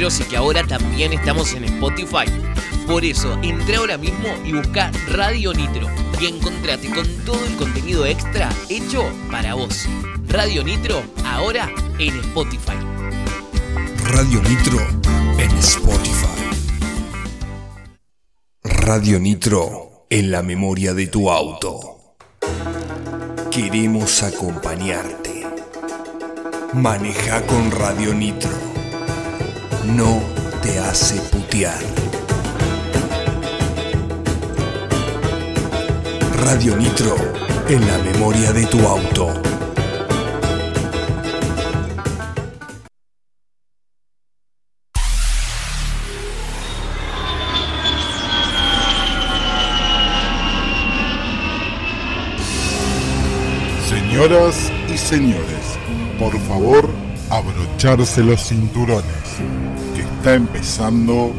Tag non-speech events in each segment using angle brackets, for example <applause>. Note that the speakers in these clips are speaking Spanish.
Y que ahora también estamos en Spotify. Por eso, entra ahora mismo y busca Radio Nitro y encontrate con todo el contenido extra hecho para vos. Radio Nitro, ahora en Spotify. Radio Nitro en Spotify. Radio Nitro en la memoria de tu auto. Queremos acompañarte. Maneja con Radio Nitro. No te hace putear. Radio Nitro en la memoria de tu auto. Señoras y señores, por favor, abrocharse los cinturones, que está empezando...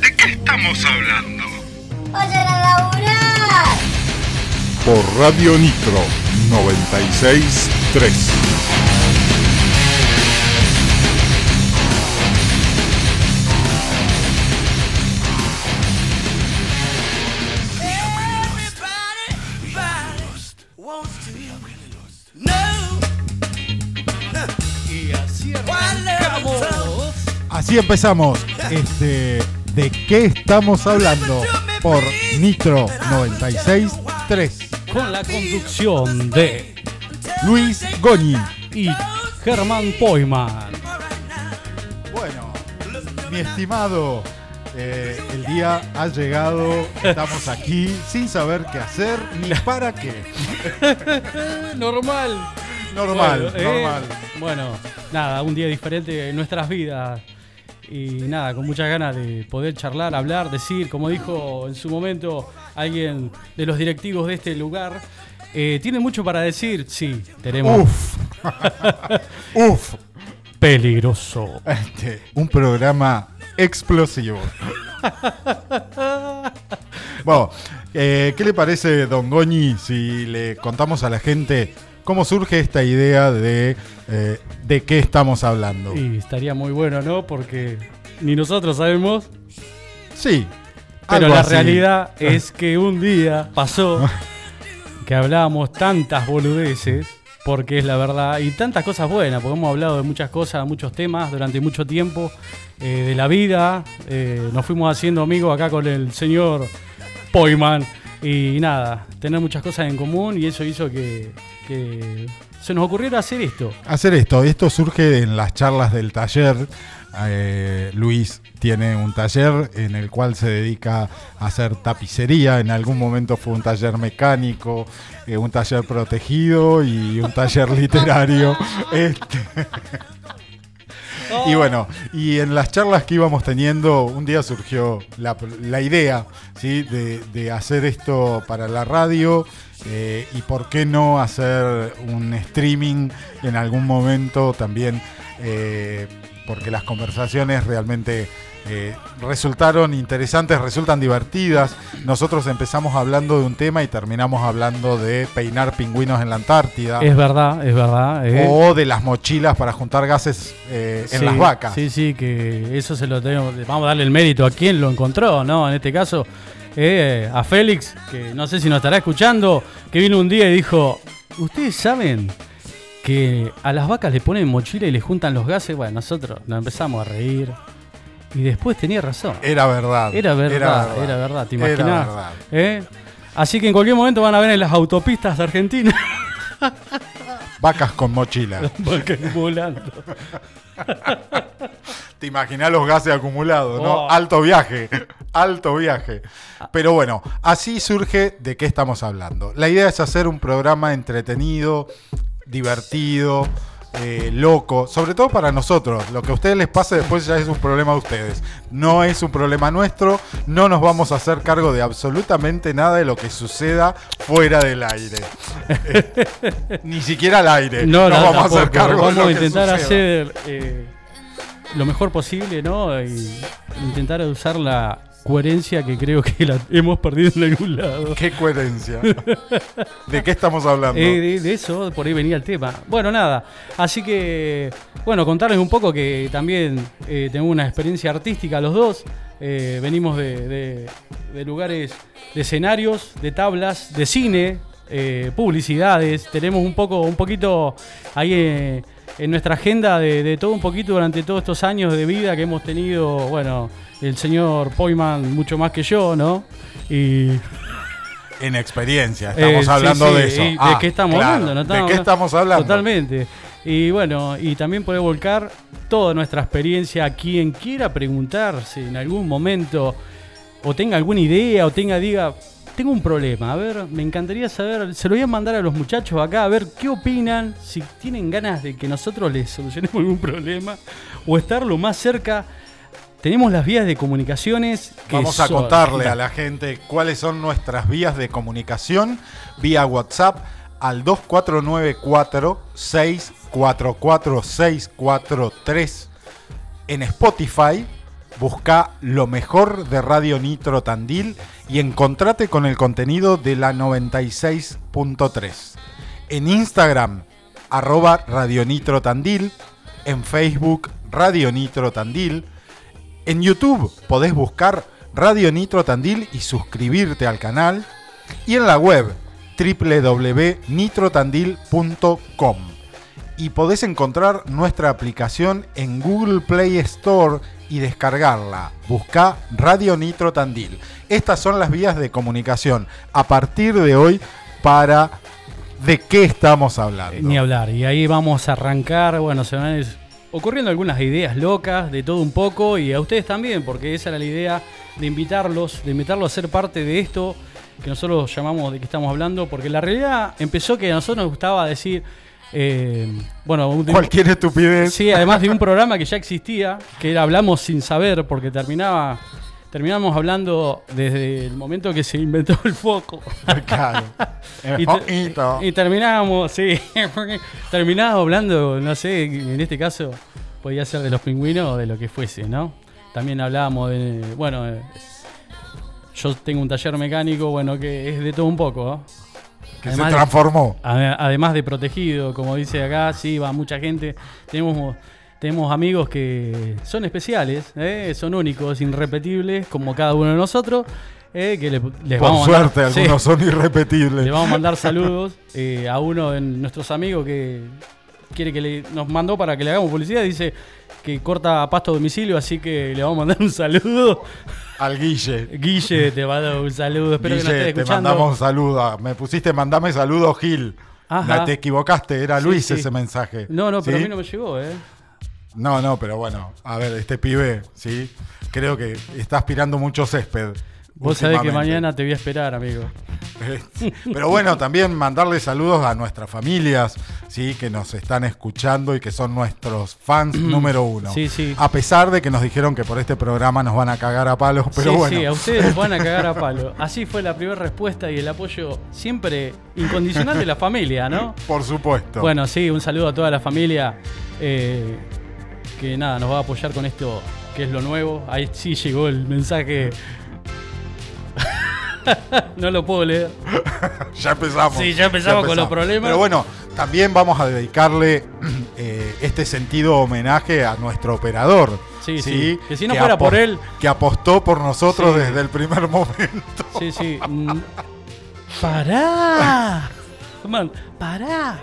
¿De qué estamos hablando? ¡Vayan a laburar! por Radio Nitro 963. Así empezamos. Este, ¿De qué estamos hablando? Por Nitro 96.3. Con la conducción de Luis Goñi. y Germán Poiman. Bueno, mi estimado, eh, el día ha llegado. Estamos aquí sin saber qué hacer ni para qué. <laughs> Normal. Normal, Bueno, eh, normal. Bueno, nada, un día diferente en nuestras vidas. Y nada, con muchas ganas de poder charlar, hablar, decir, como dijo en su momento alguien de los directivos de este lugar. Eh, ¿Tiene mucho para decir? Sí, tenemos. Uf. <laughs> Uf. Peligroso. Este, un programa explosivo. <laughs> bueno, eh, ¿qué le parece, Don Goñi, si le contamos a la gente cómo surge esta idea de eh, de qué estamos hablando? Y estaría muy bueno, ¿no? Porque ni nosotros sabemos. Sí. Pero la así. realidad <laughs> es que un día pasó que hablábamos tantas boludeces, porque es la verdad, y tantas cosas buenas, porque hemos hablado de muchas cosas, muchos temas durante mucho tiempo, eh, de la vida, eh, nos fuimos haciendo amigos acá con el señor Poiman, y nada, tener muchas cosas en común, y eso hizo que, que se nos ocurriera hacer esto. hacer esto. Esto surge en las charlas del taller. Eh, Luis tiene un taller en el cual se dedica a hacer tapicería. En algún momento fue un taller mecánico, eh, un taller protegido y un taller literario. <laughs> Este, y bueno, y en las charlas que íbamos teniendo, un día surgió la, la idea ¿sí? de, hacer esto para la radio eh, y por qué no hacer un streaming en algún momento también, eh, porque las conversaciones realmente eh, resultaron interesantes, resultan divertidas. Nosotros empezamos hablando de un tema y terminamos hablando de peinar pingüinos en la Antártida. Es verdad, es verdad. eh. O de las mochilas para juntar gases eh, en Sí, las vacas. Sí, sí, que eso se lo tenemos. Vamos a darle el mérito a quien lo encontró, ¿no? En este caso, a Félix, que no sé si nos estará escuchando, que vino un día y dijo: ¿Ustedes saben que a las vacas le ponen mochila y le juntan los gases? Bueno, nosotros nos empezamos a reír. Y después tenía razón. Era verdad. Era verdad, era verdad, ¿te imaginás? verdad. ¿Eh? Así que en cualquier momento van a ver en las autopistas argentinas <laughs> Vacas con mochila. vacas volando. <laughs> Te imaginás los gases acumulados, ¿no? Oh. Alto viaje, <laughs> alto viaje. Pero bueno, así surge de qué estamos hablando. La idea es hacer un programa entretenido, divertido, eh, loco, sobre todo para nosotros. Lo que a ustedes les pase después ya es un problema de ustedes. No es un problema nuestro, no nos vamos a hacer cargo de absolutamente nada de lo que suceda fuera del aire. Eh, ni siquiera al aire. No, nos no, vamos a hacer cargo de Vamos lo a intentar hacer eh, lo mejor posible, ¿no? Y intentar usar la, coherencia que creo que la hemos perdido en algún lado. Qué coherencia. ¿De qué estamos hablando? Eh, de, de eso, por ahí venía el tema. Bueno, nada. Así que, bueno, contarles un poco que también eh, tengo una experiencia artística los dos. Eh, venimos de, de- de lugares, de escenarios, de tablas, de cine, publicidades. Tenemos un poco, un poquito ahí en nuestra agenda de, de todo un poquito durante todos estos años de vida que hemos tenido. Bueno, el señor Poyman mucho más que yo, ¿no? Y En experiencia, estamos eh, hablando sí, de eso. ¿y ¿De Ah, qué estamos claro. hablando? No ¿De qué estamos- hablando? Totalmente. Y bueno, y también poder volcar toda nuestra experiencia a quien quiera preguntar si en algún momento o tenga alguna idea o tenga, diga, tengo un problema, a ver, me encantaría saber, se lo voy a mandar a los muchachos acá a ver qué opinan, si tienen ganas de que nosotros les solucionemos algún problema o estar lo más cerca. Tenemos las vías de comunicaciones que Vamos a son- contarle a la gente cuáles son nuestras vías de comunicación vía WhatsApp al 2494 644 643 en Spotify. Busca lo mejor de Radio Nitro Tandil y encontrate con el contenido de la 96.3. En Instagram, arroba Radio Nitro Tandil. En Facebook, Radio Nitro Tandil. En YouTube podés buscar Radio Nitro Tandil y suscribirte al canal. Y en la web www.nitrotandil.com. Y podés encontrar nuestra aplicación en Google Play Store y descargarla. Busca Radio Nitro Tandil. Estas son las vías de comunicación a partir de hoy para de qué estamos hablando. Ni hablar. Y ahí vamos a arrancar. Bueno, se van es- ocurriendo algunas ideas locas, de todo un poco, y a ustedes también, porque esa era la idea de invitarlos, de invitarlos a ser parte de esto que nosotros llamamos de qué estamos hablando, porque la realidad empezó que a nosotros nos gustaba decir, eh, bueno, un- Cualquier estupidez. Sí, además de un programa que ya existía, que era Hablamos sin saber, porque terminaba, terminamos hablando desde el momento que se inventó el foco. Claro. <laughs> Y, te- y terminábamos, sí, <laughs> terminábamos hablando, no sé, en este caso podía ser de los pingüinos o de lo que fuese, ¿no? También hablábamos de, bueno, eh, yo tengo un taller mecánico, bueno, que es de todo un poco, ¿no? que Además se transformó. Ade- Además de protegido, como dice acá, sí, va mucha gente. Tenemos, tenemos amigos que son especiales, ¿eh? son únicos, irrepetibles, como cada uno de nosotros. ¿eh? que le- les Por vamos a mandar- suerte, sí, algunos son irrepetibles. le vamos a mandar saludos eh, a uno de nuestros amigos que quiere que le, nos mandó para que le hagamos publicidad. Dice que corta pasto a domicilio, así que le vamos a mandar un saludo. Al Guille. Guille, te mando un saludo. Espero que Guille, estés te escuchando. mandamos un saludo. Me pusiste mandame saludo, Gil. Ajá. Te equivocaste, era Sí, Luis sí. ese mensaje. No, no, pero ¿Sí? a mí no me llegó, ¿eh? No, no, pero bueno, a ver, este pibe, sí, creo que está aspirando mucho césped. Vos sabés que mañana te voy a esperar, amigo. <laughs> Pero bueno, también mandarle saludos a nuestras familias, sí, que nos están escuchando y que son nuestros fans <clears throat> número uno. Sí, sí. A pesar de que nos dijeron que por este programa nos van a cagar a palos, pero sí, bueno. sí, a ustedes los van a <laughs> cagar a palo. Así fue la primera respuesta y el apoyo siempre incondicional de la familia, ¿no? Por supuesto. Bueno, sí, un saludo a toda la familia eh, que nada, nos va a apoyar con esto que es lo nuevo. Ahí sí llegó el mensaje. <laughs> no lo puedo leer. <laughs> ya empezamos. Sí, ya empezamos con los problemas. Pero bueno, también vamos a dedicarle <clears throat> eh, este sentido homenaje a nuestro operador. Sí, sí. Que si no fuera por él- Que apostó por nosotros Sí. desde el primer momento. <laughs> Sí, sí. Mm, ¡Pará! Man, ¡Pará!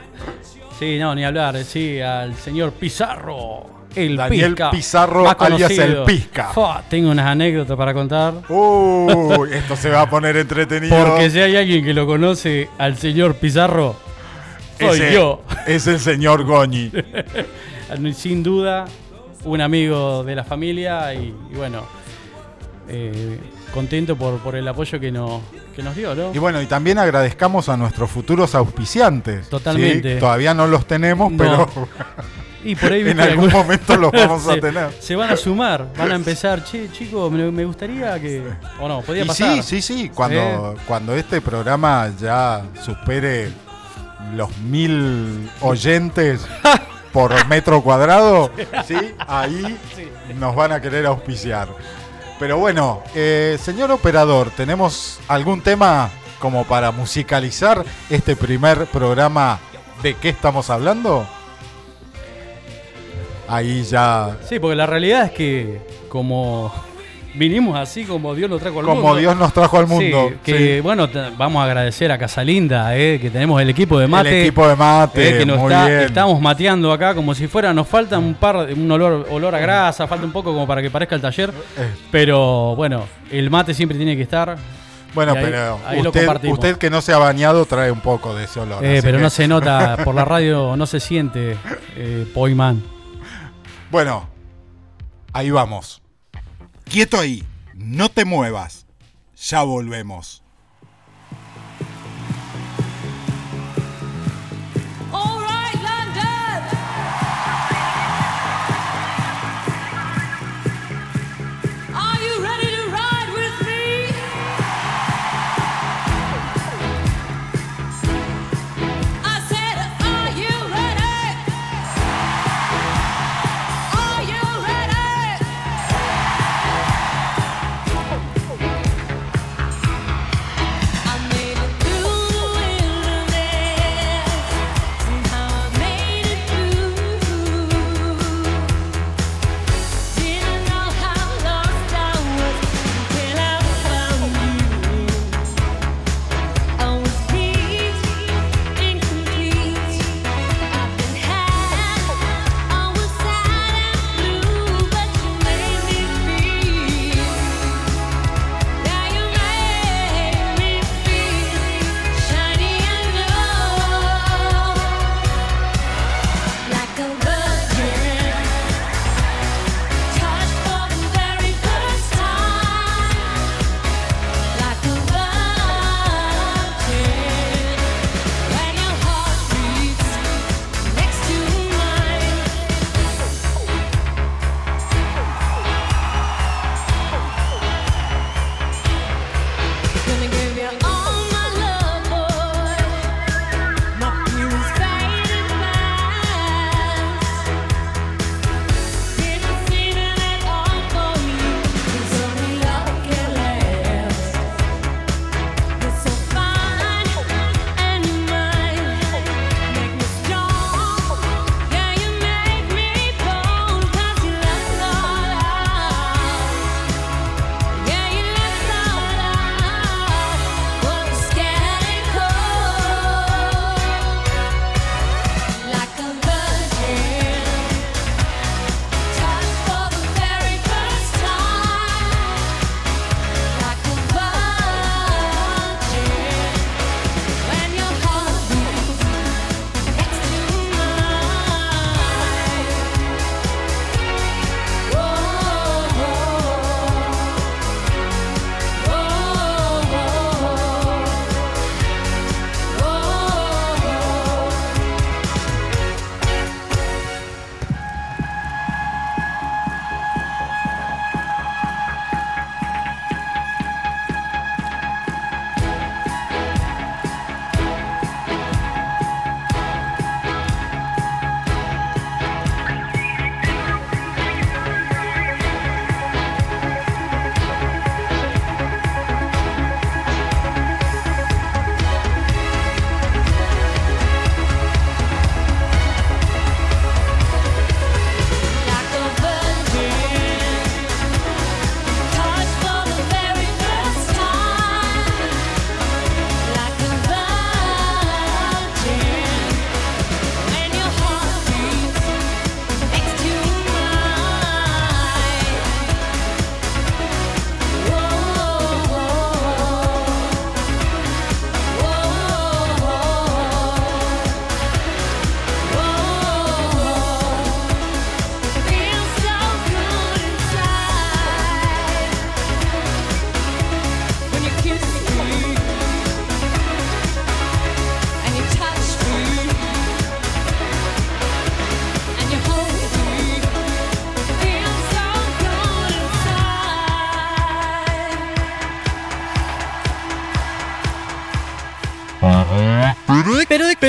Sí, no, ni hablar. Sí, al señor Pizarro. El Daniel Pizca, Pizarro, más alias el Pizca. Fua, tengo unas anécdotas para contar. Uy, esto se va a poner entretenido. Porque si hay alguien que lo conoce al señor Pizarro, soy Ese yo. Es el señor Goñi. <laughs> Sin duda, un amigo de la familia y, y bueno, eh, contento por, por el apoyo que nos, que nos dio, ¿no? Y bueno, y también agradezcamos a nuestros futuros auspiciantes. Totalmente. ¿sí? Todavía no los tenemos, No. pero <laughs> Y por ahí en algún alguna- momento los vamos a <laughs> se, tener. Se van a sumar, van a empezar. Che, chicos, me, me gustaría que. O no, podía Y pasar. sí, sí, sí. Cuando, cuando este programa ya supere los mil oyentes <laughs> por metro cuadrado, sí, ahí nos van a querer auspiciar. Pero bueno, eh, señor operador, ¿tenemos algún tema como para musicalizar este primer programa de qué estamos hablando? Ahí ya, Sí, porque la realidad es que como vinimos así como Dios nos trajo al mundo. como Dios nos trajo al mundo. Sí, que sí. bueno, vamos a agradecer a Casalinda, eh, que tenemos el equipo de mate. El equipo de mate, eh, que nos muy está- bien. estamos mateando acá como si fuera, nos falta un par, un olor, olor a grasa, falta un poco como para que parezca el taller. Eh. Pero bueno, el mate siempre tiene que estar. Bueno, ahí- pero ahí usted, usted que no se ha bañado trae un poco de ese olor. Eh, pero que- no se nota, por la radio no se siente, eh, Poiman. Bueno, ahí vamos. Quieto ahí, no te muevas. Ya volvemos.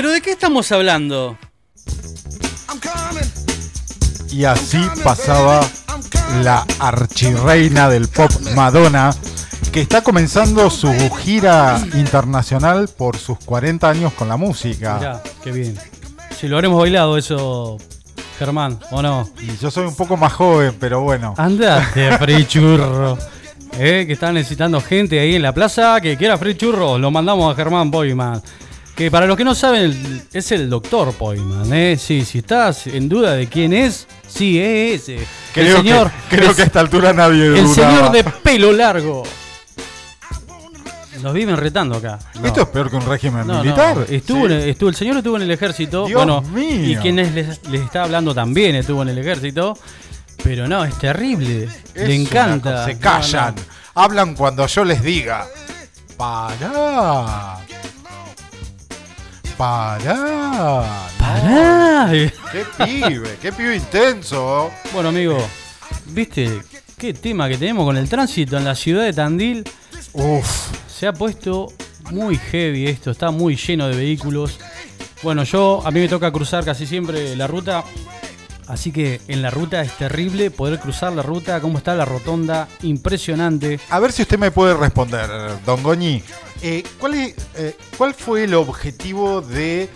Pero de, pero ¿de qué estamos hablando? Y así pasaba la archirreina del pop Madonna, que está comenzando su gira internacional por sus 40 años con la música. Mirá, qué bien. Si lo habremos bailado eso, Germán, ¿o no? Y yo soy un poco más joven, pero bueno. Andate, <laughs> free churro. Eh, que están necesitando gente ahí en la plaza que quiera free churro. Lo mandamos a Germán Poyman. Que para los que no saben, es el doctor Poyman. Eh. Sí, si estás en duda de quién es, sí, es ese. Creo, el señor, que, creo el- que a esta altura nadie el dudaba. señor de pelo largo. Nos viven retando acá. No. Esto es peor que un régimen No, no, militar. Estuvo, Sí. el, estuvo, el señor estuvo en el ejército. Dios bueno, mío. y quien les, les- está hablando también estuvo en el ejército. Pero no, es terrible. Es Le encanta. Se callan. Hablan cuando yo les diga. Pará. Pará. Pará. Qué pibe, qué pibe intenso. Bueno, amigo, ¿viste qué tema que tenemos con el tránsito en la ciudad de Tandil? Uf. Se ha puesto muy heavy esto, está muy lleno de vehículos. Bueno, yo a mí me toca cruzar casi siempre la ruta, así que en la ruta es terrible poder cruzar la ruta, cómo está la rotonda, impresionante. A ver si usted me puede responder, don Goñi. Eh, ¿cuál, es- eh, ¿Cuál fue el objetivo de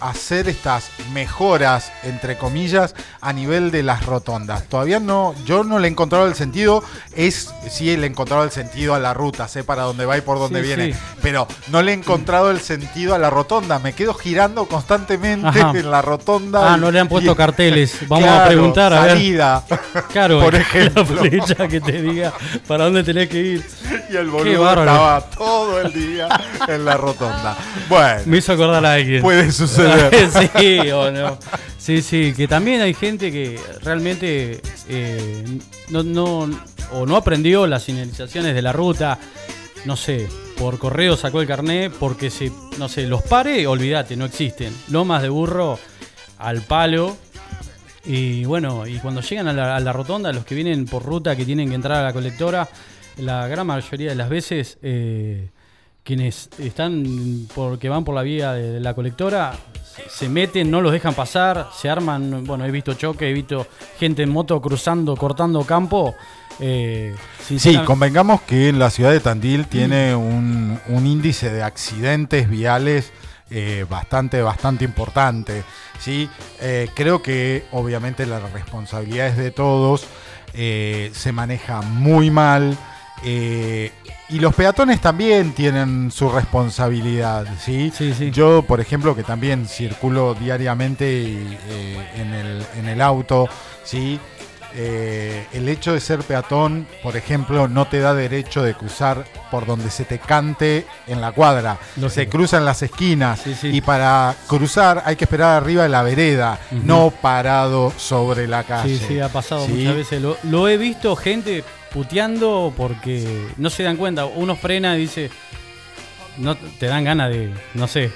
hacer estas mejoras, entre comillas, a nivel de las rotondas? Todavía no, yo no le he encontrado el sentido. Es, sí le he encontrado el sentido a la ruta, sé para dónde va y por dónde Sí, viene. sí. Pero no le he encontrado el sentido a la rotonda. Me quedo girando constantemente Ajá. en la rotonda. Ah, no le han puesto Y- <laughs> carteles. Vamos a preguntar a ver. salida. Claro, Por <laughs> la ejemplo. flecha que te diga para dónde tenés que ir. Y el boludo estaba todo el día en la rotonda. <laughs> Bueno, Me hizo acordar a alguien. puede suceder. <laughs> sí <laughs> o no. Sí, sí, que también hay gente que realmente eh, no, no, o no aprendió las señalizaciones de la ruta, no sé, por correo sacó el carnet porque se, no sé, los pare, olvídate, no existen. Lomas de burro al palo. Y bueno, y cuando llegan a la, a la rotonda, los que vienen por ruta que tienen que entrar a la colectora, la gran mayoría de las veces, eh, quienes están porque van por la vía de, la colectora, se- meten, no los dejan pasar, se arman, bueno, he visto choque, he visto gente en moto cruzando, cortando campo. eh, Sí, convengamos que la ciudad de Tandil tiene un, un índice de accidentes viales eh, bastante, bastante importante. ¿sí? Eh, creo que obviamente la responsabilidad es de todos, se maneja muy mal. Y los peatones también tienen su responsabilidad, ¿sí? Sí, sí. Yo, por ejemplo, que también circulo diariamente eh, en, el, en el auto, ¿sí? Eh, el hecho de ser peatón, por ejemplo, no te da derecho de cruzar por donde se te cante en la cuadra. Lógico. Se cruzan las esquinas Sí, sí. y para cruzar hay que esperar arriba de la vereda, no parado sobre la calle. Sí, sí, ha pasado Sí. muchas veces. Lo, lo he visto gente puteando porque no se dan cuenta. Uno frena y dice, no te dan ganas de, no sé.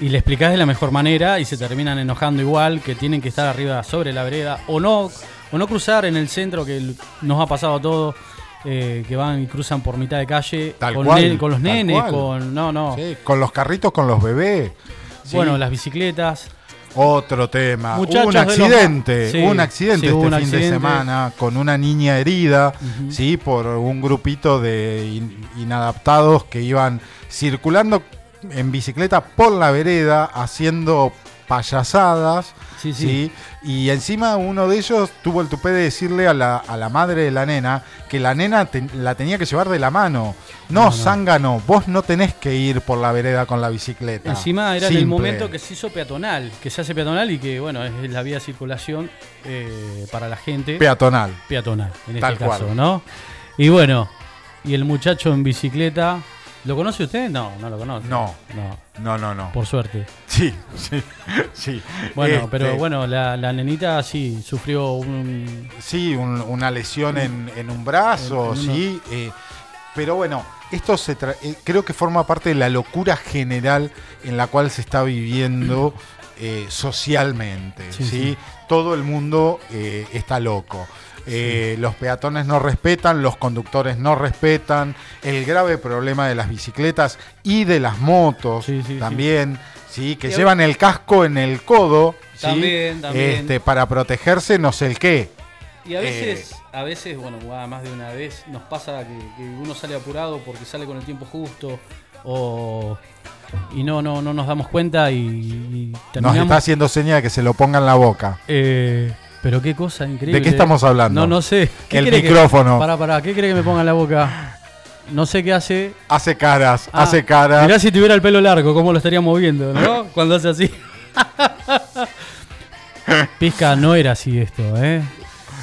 Y le explicás de la mejor manera y se terminan enojando igual, que tienen que estar arriba sobre la vereda o no, o no cruzar en el centro, que nos ha pasado a todos, eh, que van y cruzan por mitad de calle Tal con, cual, con los nenes, con... No, no. Sí, con los carritos, con los bebés. Sí. Bueno, las bicicletas. Otro tema. Muchachos un los accidente, Sí, hubo un accidente sí, este un fin de semana con una niña herida, sí, por un grupito de in- inadaptados que iban circulando en bicicleta por la vereda haciendo payasadas, Sí, sí. sí, y encima uno de ellos tuvo el tupé de decirle a la, a la madre de la nena que la nena te- la tenía que llevar de la mano. No, No, no. zángano, vos no tenés que ir por la vereda con la bicicleta. Encima era en el momento que se hizo peatonal, que se hace peatonal y que, bueno, es la vía de circulación eh, para la gente. Peatonal. peatonal, en Tal este caso, cual. ¿no? Y bueno, y el muchacho en bicicleta, ¿lo conoce usted? No, no lo conoce. No. No, No, no, no. por suerte. Sí, <laughs> sí, sí. Bueno, Este, pero bueno, la, la nenita sí sufrió un... Sí, un- una lesión en, en un brazo, En- en uno- sí. eh, pero bueno, esto se tra- eh, creo que forma parte de la locura general en la cual se está viviendo eh, socialmente, Sí, ¿sí? sí. Todo el mundo eh, está loco. Eh, Los peatones no respetan, los conductores no respetan, el grave problema de las bicicletas y de las motos Sí, sí, sí. también, sí, que llevan el casco en el codo, ¿sí? También, también. Este, para protegerse no sé el qué. Y a veces, a veces, bueno, más de una vez nos pasa que, que uno sale apurado porque sale con el tiempo justo o y no no no nos damos cuenta y, y Nos terminamos. está haciendo seña de que se lo ponga en la boca. Eh, pero qué cosa increíble. ¿De qué estamos hablando? No, no sé. ¿Qué El micrófono. Pará, pará, ¿qué cree que me ponga en la boca? No sé qué hace. Hace caras, Ah, hace caras. Mirá si tuviera el pelo largo, cómo lo estaría moviendo, ¿no? <laughs> Cuando hace así. Pizca, no era así esto, ¿eh?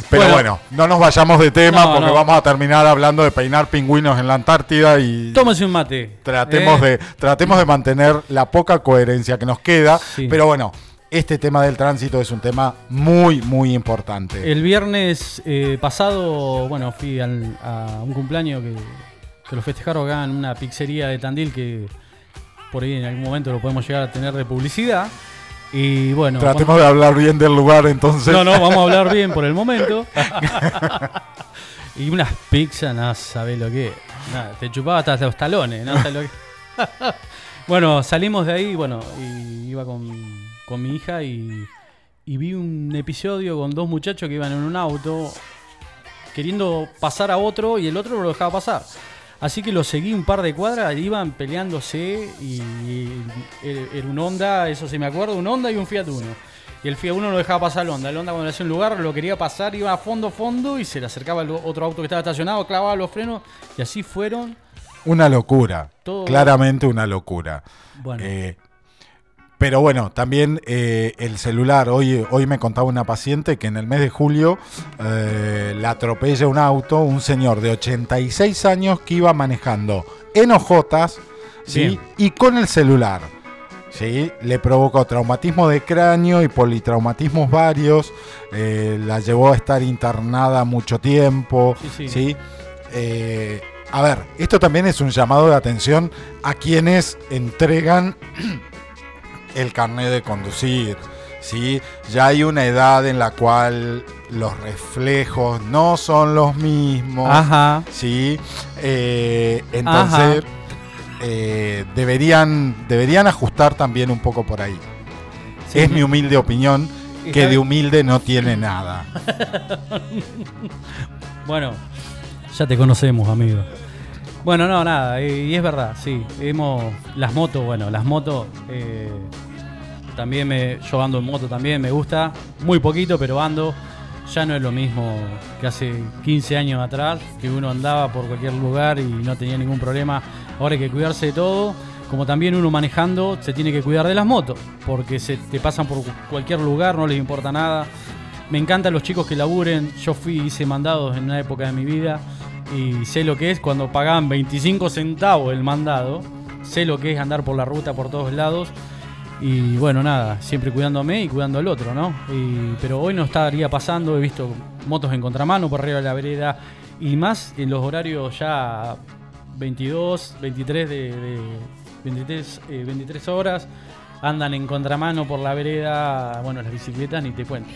Pero Bueno. bueno, no nos vayamos de tema No, porque no. vamos a terminar hablando de peinar pingüinos en la Antártida y Tómese un mate. tratemos, ¿eh? de, tratemos de mantener la poca coherencia que nos queda. Sí. Pero bueno, este tema del tránsito es un tema muy, muy importante. El viernes eh, pasado, bueno, fui al- a un cumpleaños que, que lo festejaron acá en una pizzería de Tandil que por ahí en algún momento lo podemos llegar a tener de publicidad. Y bueno, Tratemos de hablar bien del lugar entonces. No, no, vamos a hablar <laughs> bien por el momento. <laughs> y unas pizzas, no sabés lo que es. Nada, te chupaba hasta los talones, no sabés lo que <laughs> Bueno, salimos de ahí, bueno, y iba con, con mi hija y, y vi un episodio con dos muchachos que iban en un auto queriendo pasar a otro y el otro no lo dejaba pasar. Así que lo seguí un par de cuadras, iban peleándose y, y era un Honda, eso sí me acuerdo, un Honda y un Fiat Uno. Y el Fiat Uno no dejaba pasar al Honda. El Honda cuando le hacía un lugar lo quería pasar, iba a fondo, fondo y se le acercaba el otro auto que estaba estacionado, clavaba los frenos y así fueron. Una locura. Todo- Claramente una locura. Bueno, Eh, pero bueno, también eh, el celular. Hoy, hoy me contaba una paciente que en el mes de julio eh, la atropella un auto, un señor de 86 años que iba manejando en hojotas ¿sí? Y con el celular. ¿sí? Le provocó traumatismo de cráneo y politraumatismos varios. eh, la llevó a estar internada mucho tiempo. Sí, sí. ¿sí? Eh, a ver, esto también es un llamado de atención a quienes entregan el carnet de conducir. ¿sí? Ya hay una edad en la cual los reflejos no son los mismos. ajá. ¿sí? Eh, entonces, eh, deberían, deberían ajustar también un poco por ahí. Sí. es mi humilde opinión, que de humilde no tiene nada. <laughs> Bueno, ya te conocemos, amigo. Bueno, no, nada, y es verdad, sí. Hemos. Las motos, bueno, las motos. eh, también me. Yo ando en moto también, me gusta. Muy poquito, pero ando. Ya no es lo mismo que hace 15 años atrás, que uno andaba por cualquier lugar y no tenía ningún problema. Ahora hay que cuidarse de todo. Como también uno manejando se tiene que cuidar de las motos, porque se te pasan por cualquier lugar, no les importa nada. Me encantan los chicos que laburen. Yo fui, hice mandados en una época de mi vida y sé lo que es cuando pagaban 25 centavos el mandado. Sé lo que es andar por la ruta por todos lados. Y bueno, nada, siempre cuidándome y cuidando al otro, ¿no? Y- pero hoy no estaría pasando, he visto motos en contramano por arriba de la vereda y más en los horarios ya 22, 23 de, de- 23, eh, 23 horas andan en contramano por la vereda, bueno, las bicicletas ni te cuento.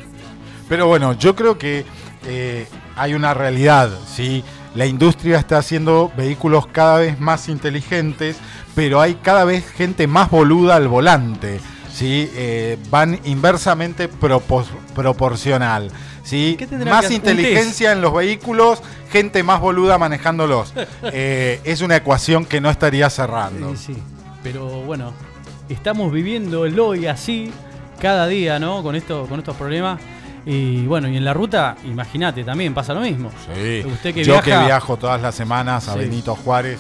Pero bueno, yo creo que eh, hay una realidad, ¿sí? La industria está haciendo vehículos cada vez más inteligentes, pero hay cada vez gente más boluda al volante, ¿sí? Eh, van inversamente propos- proporcional, ¿sí? ¿Qué tendrá Más que- inteligencia en los vehículos, gente más boluda manejándolos. <laughs> Eh, es una ecuación que no estaría cerrando. Sí, sí. Pero bueno, estamos viviendo el hoy así, cada día, ¿no? Con, esto, con estos problemas. Y bueno, y en la ruta, imagínate, también pasa lo mismo. Sí. Usted que Yo viaja- que viajo todas las semanas a Sí. Benito Juárez.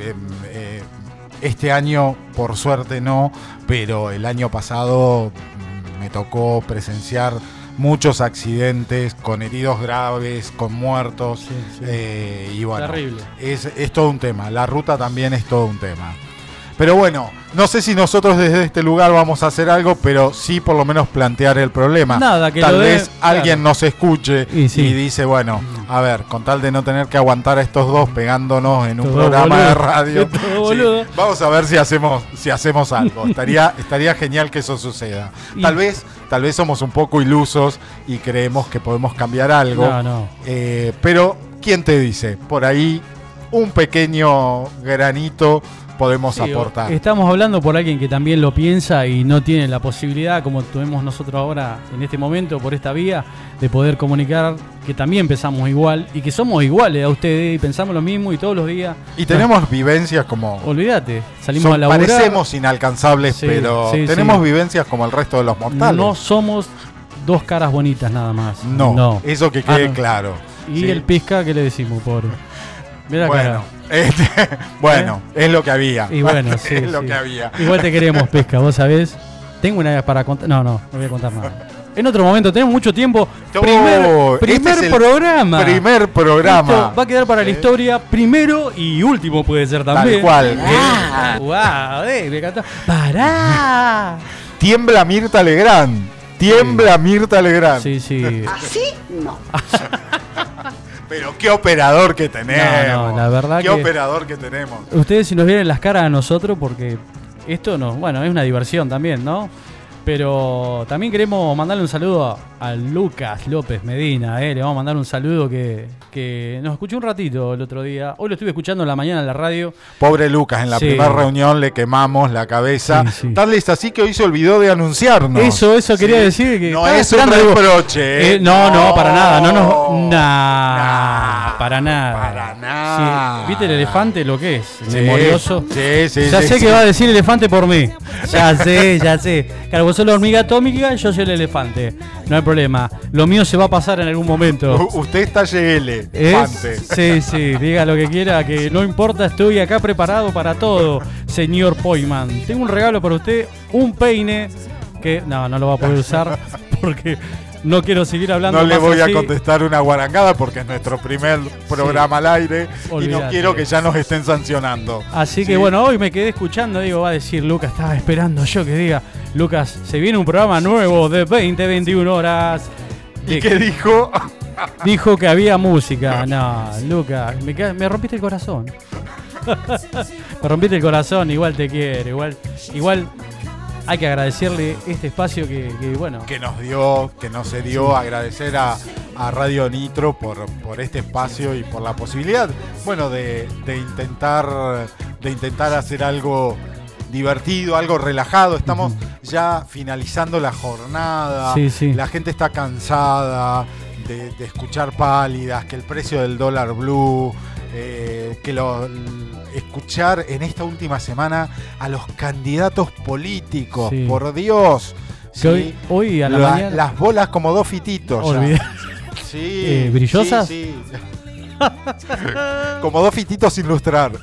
eh, eh, este año, por suerte, no, pero el año pasado mm, me tocó presenciar muchos accidentes con heridos graves, con muertos. Sí, sí. eh, y bueno, Terrible. es, es todo un tema. La ruta también es todo un tema. Pero bueno, no sé si nosotros desde este lugar vamos a hacer algo, pero sí por lo menos plantear el problema. Nada, que Tal lo vez alguien claro. nos escuche Y y, sí. dice, bueno, a ver, con tal de no tener que aguantar a estos dos pegándonos en un Todo programa boludo. de radio, <laughs> sí, vamos a ver si hacemos, si hacemos algo. <laughs> Estaría, estaría genial que eso suceda. Y- Tal vez, tal vez somos un poco ilusos y creemos que podemos cambiar algo. No, no. Eh, pero, ¿quién te dice? Por ahí, un pequeño granito podemos Sí, aportar. Estamos hablando por alguien que también lo piensa y no tiene la posibilidad, como tuvimos nosotros ahora en este momento, por esta vía, de poder comunicar que también pensamos igual y que somos iguales a ustedes y pensamos lo mismo y todos los días. Y tenemos vivencias como... Olvídate, salimos son- a laburar. parecemos inalcanzables, Sí, pero sí, tenemos vivencias como el resto de los mortales. No somos dos caras bonitas nada más. No, eso que Ah, quede no. claro. Y el pizca, ¿qué le decimos, pobre? Mira Bueno, este, <laughs> bueno, es lo que había. Y bueno, <laughs> sí. es lo sí. que había. Igual te queremos, <laughs> pesca, vos sabés. Tengo una para contar. No, no, no voy a contar nada. En otro momento, tenemos mucho tiempo. Oh, primer este es programa. Primer programa. Esto va a quedar para la Eh. historia. Primero y último puede ser Tal también. cual. Ah, wow, eh, me encantó. ¡Pará! Tiembla Mirta Legrand. Tiembla Mirta Legrand. Sí, sí. Pero qué operador que tenemos. No, no, la verdad Qué que- operador que tenemos. Ustedes si nos vienen las caras a nosotros, porque esto no, bueno, es una diversión también, ¿no? Pero también queremos mandarle un saludo a, a Lucas López Medina, ¿eh? le vamos a mandar un saludo que, que nos escuchó un ratito el otro día. Hoy lo estuve escuchando en la mañana en la radio. Pobre Lucas, en la Sí. primera reunión le quemamos la cabeza. Sí, sí. Tal es así que hoy se olvidó de anunciarnos. Eso, eso quería decir que No es un reproche. eh, no, no, para nada, no No. nah, para nada. Para nada. Sí, ¿Viste el elefante lo que es? Memorioso. Sí, sí, Ya sé que va a decir elefante por mí. Ya <laughs> sé, ya sé. Claro, vos sos la hormiga atómica, yo soy el elefante. No hay problema. Lo mío se va a pasar en algún momento. U- Usted está YL, ¿Es? Fante. Sí, sí, diga lo que quiera, que no importa, estoy acá preparado para todo, señor Poyman. Tengo un regalo para usted, un peine que no, no lo va a poder usar <laughs> porque no quiero seguir hablando. No le voy a contestar una guarangada porque es nuestro primer programa al aire y no quiero que ya nos estén sancionando. Así que Sí. bueno, hoy me quedé escuchando, digo, va a decir Lucas, estaba esperando yo que diga, Lucas, se viene un programa nuevo de 20, 21 horas. ¿Y De- qué dijo? <laughs> Dijo que había música. No, Lucas, me, me rompiste el corazón. <laughs> me rompiste el corazón, igual te quiero, igual, igual hay que agradecerle este espacio que, que, bueno. que nos dio, que nos se dio, agradecer a, a Radio Nitro por, por este espacio y por la posibilidad, bueno, de, de intentar, de intentar hacer algo divertido, algo relajado. Estamos ya finalizando la jornada. Sí, sí. La gente está cansada de, de escuchar pálidas, que el precio del dólar blue, eh, que lo escuchar en esta última semana a los candidatos políticos, Sí. por Dios. Sí. hoy, hoy a la, La- mañana. Las bolas como dos fititos. Sí, <laughs> Eh, ¿brillosas? sí, <laughs> como dos fititos sin lustrar. <laughs>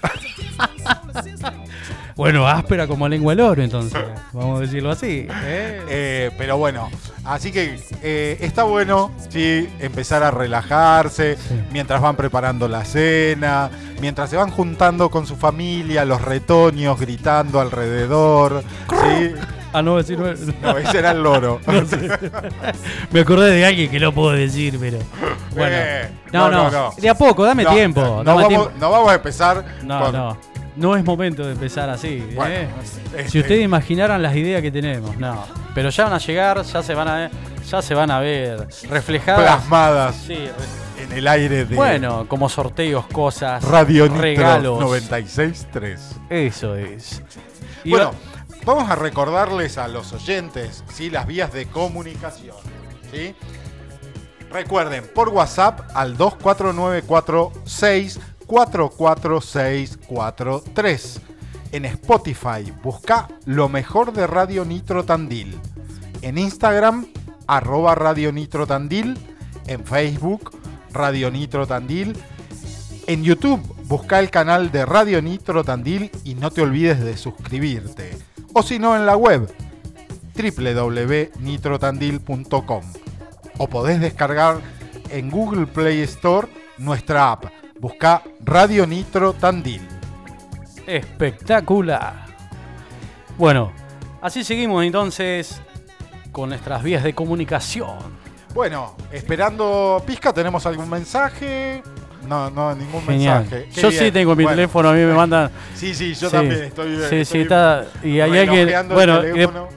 Bueno, áspera como lengua del oro, entonces. Vamos a decirlo así. ¿eh? Eh, pero bueno, así que eh, está bueno, sí, empezar a relajarse Sí. mientras van preparando la cena, mientras se van juntando con su familia, los retoños gritando alrededor. ¿sí? <laughs> Ah, no, decir, no, No, ese era el loro. <laughs> no. Me acordé de alguien que no puedo decir, pero. Bueno. Eh, no, no, no, no. De a poco, dame tiempo. No, dame vamos, tiempo. no vamos a empezar No, con- no. No es momento de empezar así. Bueno, ¿eh? este- Si ustedes imaginaran las ideas que tenemos, no. Pero ya van a llegar, ya se van a ver, ya se van a ver reflejadas. plasmadas Sí, en el aire de bueno, como sorteos, cosas, Radio regalos. 96.3. Eso es. Y Bueno, va- vamos a recordarles a los oyentes ¿sí? las vías de comunicación. ¿sí? Recuerden, por WhatsApp al 24946 44643. En Spotify, busca lo mejor de Radio Nitro Tandil. En Instagram, arroba Radio Nitro Tandil. En Facebook, Radio Nitro Tandil. En YouTube, busca el canal de Radio Nitro Tandil y no te olvides de suscribirte. O si no, en la web www.nitrotandil.com. O podés descargar en Google Play Store nuestra app. Busca Radio Nitro Tandil. Espectacular. Bueno, así seguimos entonces con nuestras vías de comunicación. Bueno, esperando Pizca, ¿tenemos algún mensaje? No, no, ningún Genial. mensaje. Qué Yo bien. sí tengo mi Bueno, teléfono, a mí me mandan. Sí, sí, yo Sí. también estoy. Sí, estoy sí, está. Y hay alguien. Bueno,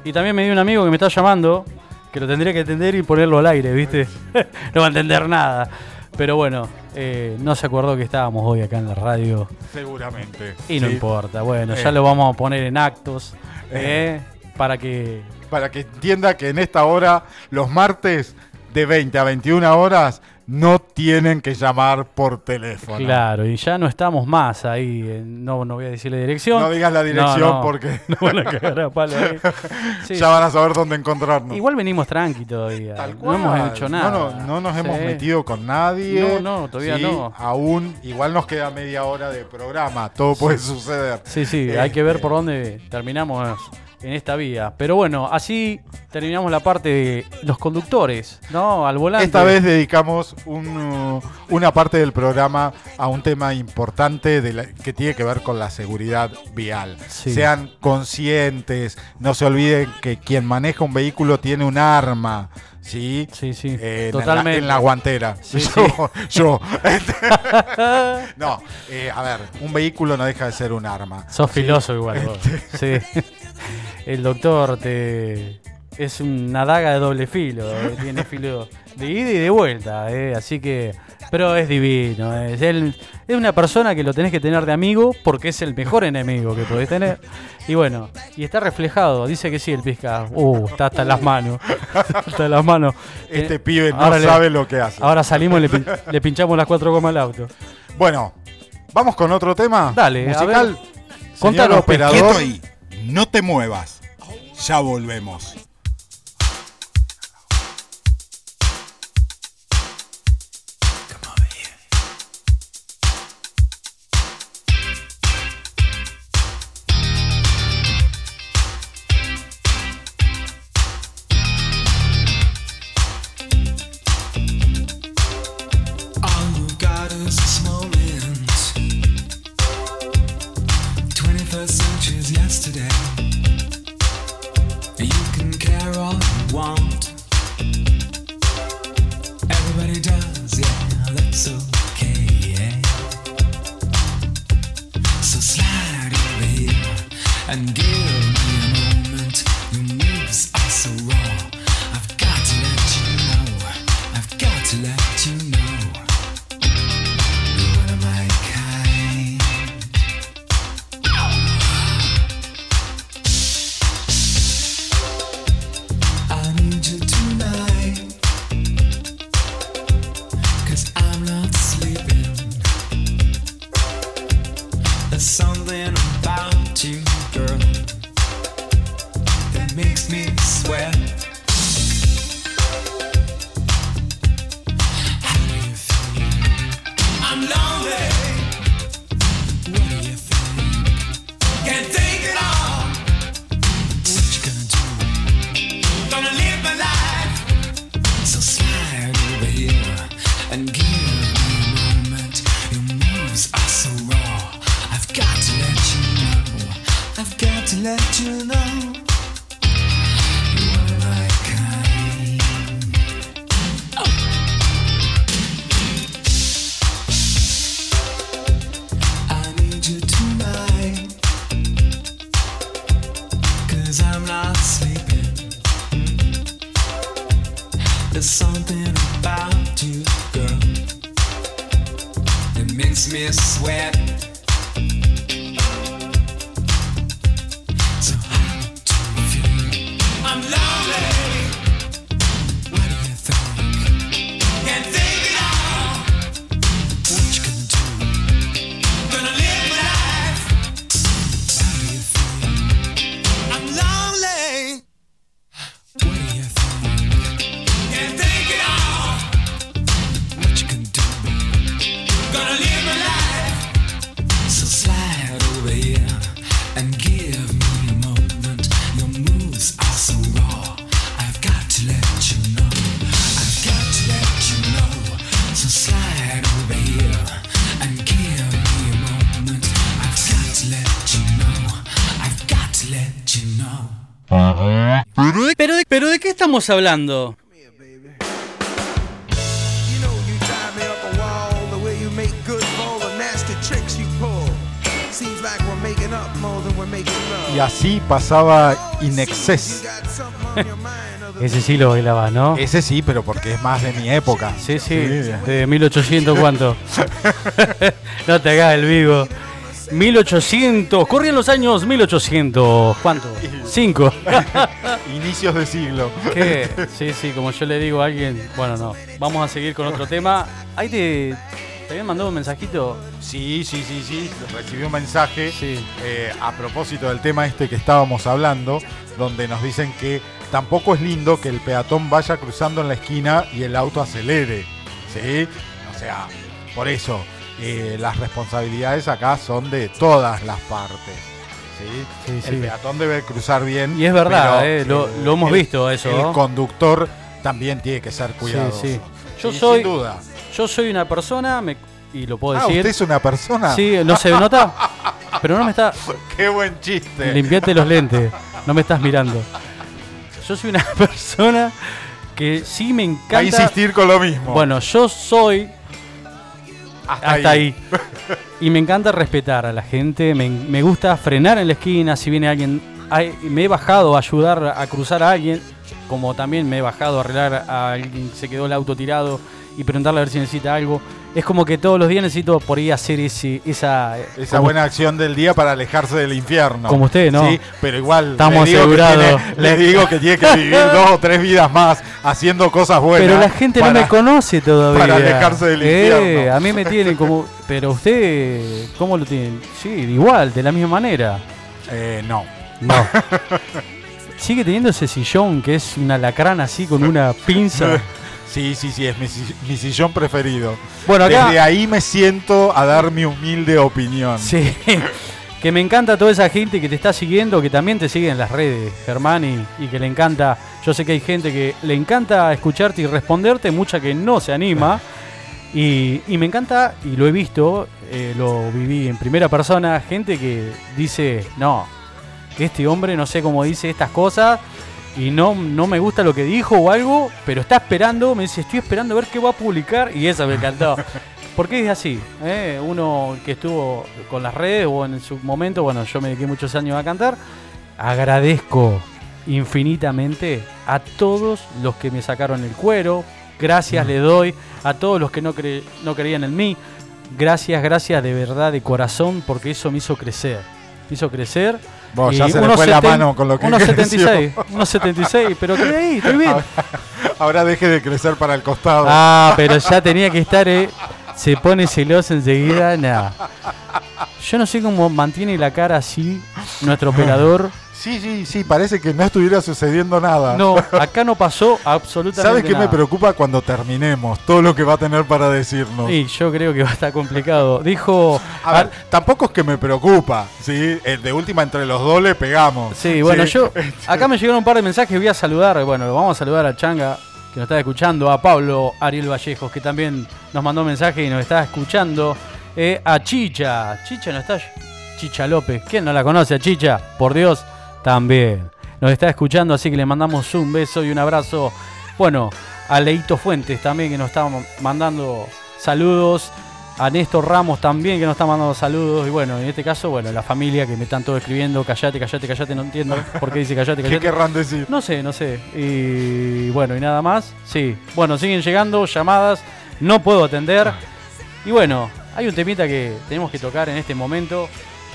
y, y también me dio un amigo que me está llamando, que lo tendría que atender y ponerlo al aire, ¿viste? <laughs> no va a entender nada. Pero bueno, eh, no se acordó que estábamos hoy acá en la radio Seguramente. y no Sí. importa. Bueno, ya Eh. lo vamos a poner en actos eh, para que Para que entienda que en esta hora, los martes de 20 a 21 horas, no tienen que llamar por teléfono. Claro, y ya no estamos más ahí. eh, No, no voy a decir la dirección. No digas la dirección No, no, porque <laughs> no van a cagar a palo ahí. <laughs> Sí, ya van a saber dónde encontrarnos. Igual venimos tranqui todavía. Tal no cual. hemos hecho No, nada. no, no nos hemos metido con nadie. No, no, todavía Sí, no. Aún, igual nos queda media hora de programa. Todo puede suceder. Sí, sí, hay que ver Este, por dónde terminamos en esta vía. Pero bueno, así terminamos la parte de los conductores, ¿no? Al volante. Esta vez dedicamos un, uh, una parte del programa a un tema importante de la- que tiene que ver con la seguridad vial. Sí. Sean conscientes, no se olviden que quien maneja un vehículo tiene un arma. ¿Sí? Sí, sí, Eh, en la- totalmente. En la, guantera. <laughs> Sí, yo. yo. <laughs> no, eh, a ver, un vehículo no deja de ser un arma. Sos filoso igual. vos. Sí. <laughs> El doctor te es una daga de doble filo, eh, <laughs> tiene filo de ida y de vuelta, eh, así que pero es divino, eh, es él es una persona que lo tenés que tener de amigo porque es el mejor enemigo que podés tener. Y bueno, y está reflejado, dice que sí el pizca. Uh, está hasta las manos. <laughs> hasta las manos. Este Eh, pibe no le- sabe lo que hace. Ahora salimos y le, pin- le pinchamos las cuatro gomas al auto. Bueno, vamos con otro tema. Dale, a musical. ver. Señor Contanos, operador. No te muevas. Ya volvemos. Something making love. Y así pasaba In You Excess. Ese sí lo bailabas, ¿no? Ese sí, pero porque es más de mi época. Sí, sí. De 1800, ¿cuánto? <laughs> <laughs> no te hagas el vivo. 1800. Corrían los años 1800. ¿Cuánto? Cinco. <laughs> Inicios de siglo. ¿Qué? Sí, sí, como yo le digo a alguien. Bueno, no. Vamos a seguir con otro tema. Ahí te. ¿Te habían mandado un mensajito? Sí, sí, sí, sí. Recibí un mensaje Sí. eh, a propósito del tema este que estábamos hablando, donde nos dicen que tampoco es lindo que el peatón vaya cruzando en la esquina y el auto acelere. ¿Sí? O sea, por eso, eh, las responsabilidades acá son de todas las partes. ¿sí? Sí, el sí. peatón debe cruzar bien. Y es verdad, pero, eh, lo- lo hemos el- visto eso, El ¿no? conductor también tiene que ser cuidadoso. Sí, sí. Yo soy. Sin duda. Yo soy una persona, me- y lo puedo Ah, decir. ¿usted es una persona? Sí, no se nota. <laughs> Pero no me está. <laughs> Qué buen chiste. Limpiate los lentes. No me estás mirando. Yo soy una <laughs> persona que sí me A encanta. insistir con lo mismo. Bueno, yo soy hasta, hasta ahí. Y me encanta respetar a la gente. Me, me gusta frenar en la esquina si viene alguien. Ay, me he bajado a ayudar a cruzar a alguien. Como también me he bajado a arreglar a alguien que se quedó el auto tirado y preguntarle a ver si necesita algo. Es como que todos los días necesito por ahí hacer ese, esa. Esa como- buena acción del día para alejarse del infierno. Como usted, ¿no? Sí, pero igual Estamos le digo, que asegurados. tiene, le digo que tiene que <laughs> vivir dos o tres vidas más haciendo cosas buenas. Pero la gente no me conoce todavía. para alejarse del Eh, infierno. A mí me tienen como. Pero usted, ¿cómo lo tienen? Sí, igual, de la misma manera. Eh, no. No. <laughs> Sigue teniendo ese sillón que es una lacrana así con una pinza. <laughs> Sí, sí, sí, es mi, si- mi sillón preferido. Bueno, acá- Desde ahí me siento a dar mi humilde opinión. Sí. <laughs> Que me encanta toda esa gente que te está siguiendo, que también te sigue en las redes, Germán, y, y que le encanta. Yo sé que hay gente que le encanta escucharte y responderte, mucha que no se anima. Y, y me encanta, y lo he visto, eh, lo viví en primera persona, gente que dice, no, este hombre no sé cómo dice estas cosas y no, no me gusta lo que dijo o algo, pero está esperando, me dice, estoy esperando a ver qué va a publicar y eso me encantó. <laughs> Porque es así, ¿eh? uno que estuvo con las redes o en su momento, bueno, yo me dediqué muchos años a cantar, agradezco infinitamente a todos los que me sacaron el cuero, gracias le doy a todos los que no, cre- no creían en mí, gracias, gracias de verdad, de corazón, porque eso me hizo crecer, me hizo crecer. Vos, Y ya se le fue la mano con lo que Unos creció. 76, unos 76, pero quedé ahí, estoy bien. <laughs> Ahora deje de crecer para el costado. Ah, pero ya tenía que estar, eh. Se pone celoso enseguida, nada. Yo no sé cómo mantiene la cara así nuestro operador. Sí, sí, sí, parece que no estuviera sucediendo nada. No, <laughs> acá no pasó absolutamente ¿Sabes qué nada. me preocupa cuando terminemos? Todo lo que va a tener para decirnos. Y yo creo que va a estar complicado. Dijo. A ver, tampoco es que me preocupa, ¿sí? Eh, De última, entre los dos le pegamos. Sí, bueno, Sí. yo. <laughs> Acá me llegaron un par de mensajes. Voy a saludar. Bueno, lo vamos a saludar a Changa, que nos está escuchando. A Pablo Ariel Vallejos, que también nos mandó mensaje y nos está escuchando. eh, a Chicha. Chicha no está. Chicha López. ¿Quién no la conoce a Chicha? Por Dios, también. Nos está escuchando, así que le mandamos un beso y un abrazo. Bueno, a Leito Fuentes también, que nos está mandando saludos. A Néstor Ramos también, que nos está mandando saludos. Y bueno, en este caso, bueno, la familia que me están todos escribiendo, callate, callate, callate, no entiendo por qué dice callate, <laughs> ¿Qué callate. querrán decir? No sé, no sé. Y bueno, y nada más. Sí. Bueno, siguen llegando llamadas. No puedo atender. Y bueno, hay un temita que tenemos que tocar en este momento.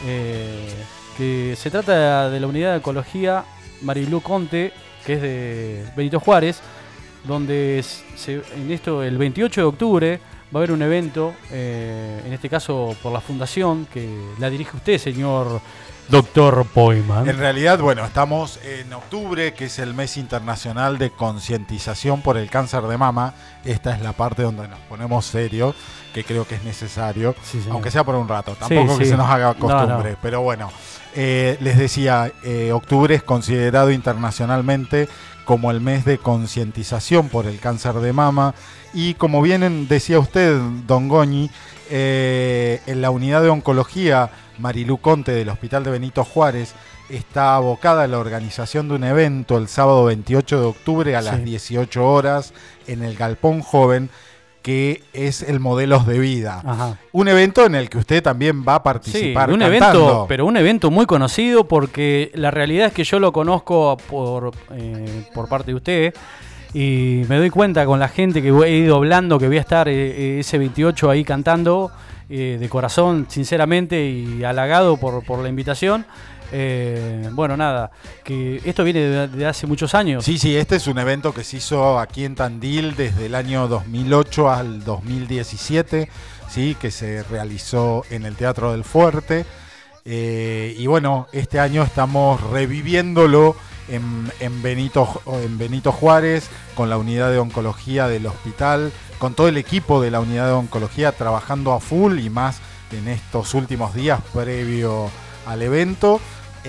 eh, que se trata de la unidad de ecología Marilú Conte, que es de Benito Juárez. Donde se- en esto, el 28 de octubre, va a haber un evento. eh, en este caso por la fundación, que la dirige usted, señor Doctor Poyman. En realidad, bueno, estamos en octubre, que es el mes internacional de concientización por el cáncer de mama. Esta es la parte donde nos ponemos serios, que creo que es necesario, Sí, aunque sea por un rato. Tampoco Sí, que sí. se nos haga No, costumbre, no. pero bueno. Eh, les decía, eh, octubre es considerado internacionalmente como el mes de concientización por el cáncer de mama. Y como bien decía usted, Don Goñi, eh, en la unidad de oncología Marilú Conte del Hospital de Benito Juárez está abocada a la organización de un evento el sábado 28 de octubre a las Sí. 18 horas en el Galpón Joven que es el Modelos de Vida. Ajá. Un evento en el que usted también va a Sí, participar un cantando. evento, pero un evento muy conocido porque la realidad es que yo lo conozco por, eh, por parte de usted y me doy cuenta con la gente que he ido hablando que voy a estar eh, eh, ese 28 ahí cantando eh, de corazón, sinceramente y halagado por, por la invitación. Eh, bueno, nada, que esto viene de, hace muchos años. Sí, sí, este es un evento que se hizo aquí en Tandil desde el año 2008 al 2017, ¿sí? que se realizó en el Teatro del Fuerte. Eh, y bueno, este año estamos reviviéndolo en, en Benito, en Benito Juárez, con la unidad de oncología del hospital, con todo el equipo de la unidad de oncología trabajando a full y más en estos últimos días previo al evento.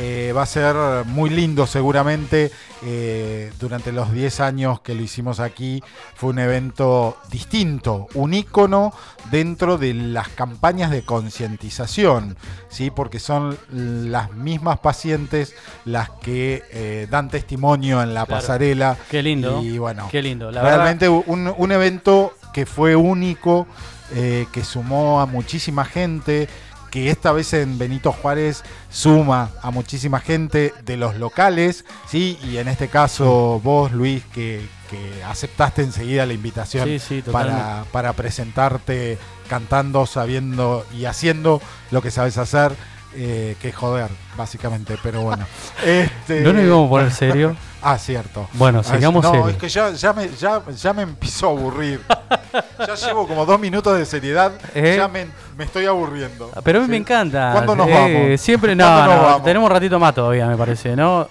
Eh, va a ser muy lindo seguramente. eh, durante los 10 años que lo hicimos aquí fue un evento distinto, un ícono dentro de las campañas de concientización, ¿sí? porque son las mismas pacientes las que eh, dan testimonio en la Claro. pasarela. Qué lindo. Y bueno, Qué lindo. La realmente un, un evento que fue único, que sumó a muchísima gente, que esta vez en Benito Juárez suma a muchísima gente de los locales, ¿sí? Y en este caso vos, Luis, que, que aceptaste enseguida la invitación Sí, sí, para, totalmente. para presentarte cantando, sabiendo y haciendo lo que sabes hacer. Eh, que joder, básicamente, pero bueno. <laughs> Este- ¿No nos íbamos a poner serio? <laughs> Ah, cierto. Bueno, Ah, sigamos No, serio. es que ya, ya, me, ya, ya me empiezo a aburrir. <laughs> ya llevo como dos minutos de seriedad. ¿Eh? Ya me, me estoy aburriendo. Pero a mí ¿Sí? me encanta. ¿Cuándo nos Eh, vamos? Siempre no, ¿Cuándo nos no, vamos? tenemos un ratito más todavía, me parece, ¿no?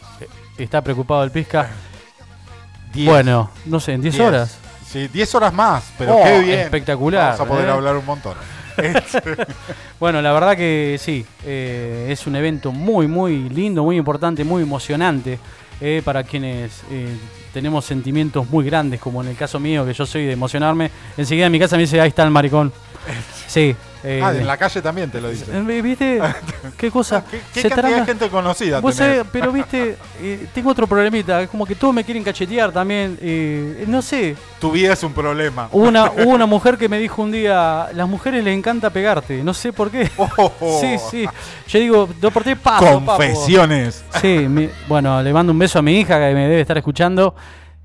Está preocupado el Pisca. Diez. Bueno, no sé, en 10 Diez. horas. Sí, 10 horas más, pero Oh, qué bien. espectacular, Vamos a poder ¿eh? hablar un montón. Este, <laughs> Bueno, la verdad que sí, eh, es un evento muy, muy lindo, muy importante, muy emocionante eh, para quienes eh, tenemos sentimientos muy grandes, como en el caso mío, que yo soy de emocionarme. Enseguida en mi casa me dice, ahí está el maricón. Sí. Eh, ah, en la calle también te lo dicen. eh, ¿Viste? <laughs> ¿Qué cosa? ¿Qué, qué Se cantidad de gente conocida Vos sabés, pero viste, <laughs> eh, tengo otro problemita, es como que todos me quieren cachetear también, eh, no sé, Tu vida es un problema. hubo una, <laughs> hubo una mujer que me dijo un día, las mujeres les encanta pegarte, no sé por qué. Oh. Sí, sí, yo digo, dos por tres, papo, papo. Confesiones. Sí, mi- bueno, le mando un beso a mi hija que me debe estar escuchando,